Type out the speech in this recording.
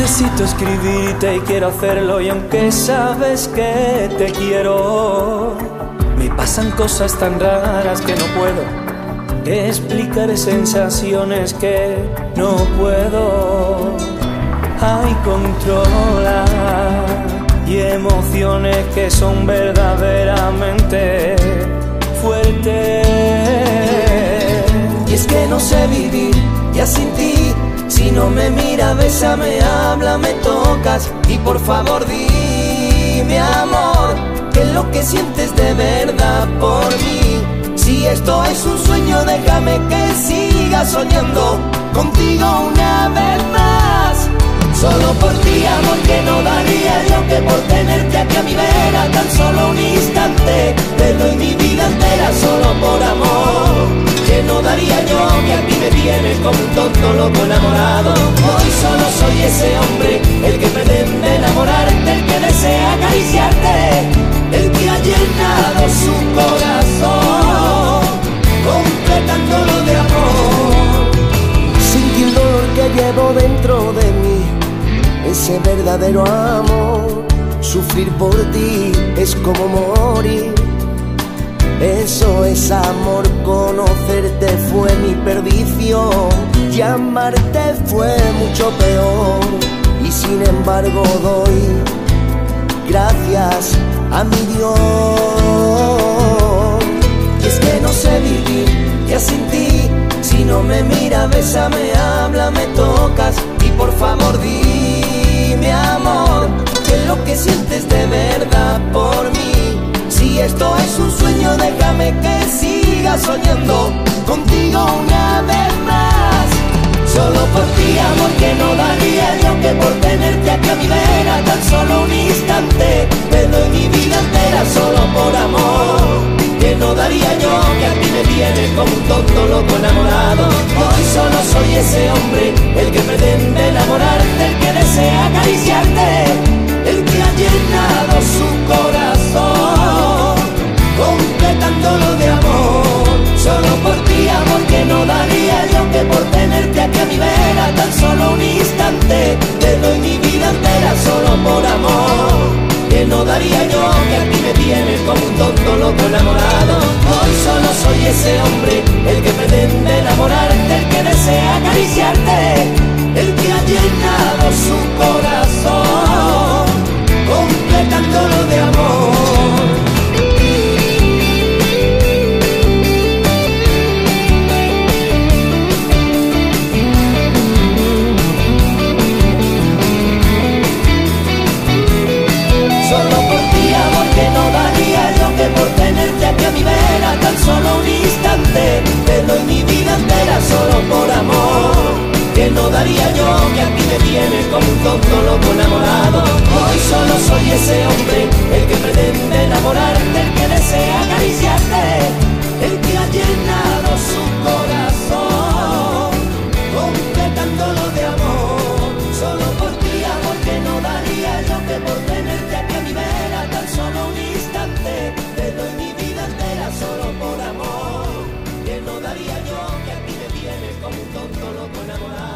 Necesito escribirte y quiero hacerlo y aunque sabes que te quiero, me pasan cosas tan raras que no puedo explicar sensaciones que no puedo. Hay controla y emociones que son verdaderamente fuertes. Y es que no sé vivir ya sin ti si no me mira, me habla, me tocas y por favor dime amor, que lo que sientes de verdad por mí. Si esto es un sueño, déjame que siga soñando contigo una vez más. Solo por ti, amor, que no daría yo que por tenerte como un tonto loco enamorado. Hoy solo soy ese hombre, el que pretende enamorarte, el que desea acariciarte, el que ha llenado su corazón, completándolo de amor. Sentí el dolor que llevo dentro de mí, ese verdadero amor. Sufrir por ti es como morir eso es amor, conocerte fue mi perdición, llamarte fue mucho peor. Y sin embargo doy gracias a mi Dios. Y es que no sé vivir ya sin ti, si no me mira, bésame, habla, me tocas y por favor dime amor, que lo que sientes de verdad por mí si esto es un sueño, que siga soñando contigo una vez más. Solo por ti, amor, que no daría yo que por tenerte aquí a mi vera tan solo un instante. A ti me tienes como un tonto loco enamorado. Hoy solo soy ese hombre, el que pretende enamorarte, el que tan solo un instante, te doy mi vida entera solo por amor. Que no daría yo que a ti me tienes como un tonto loco enamorado. Hoy solo soy ese hombre, el que enamorado.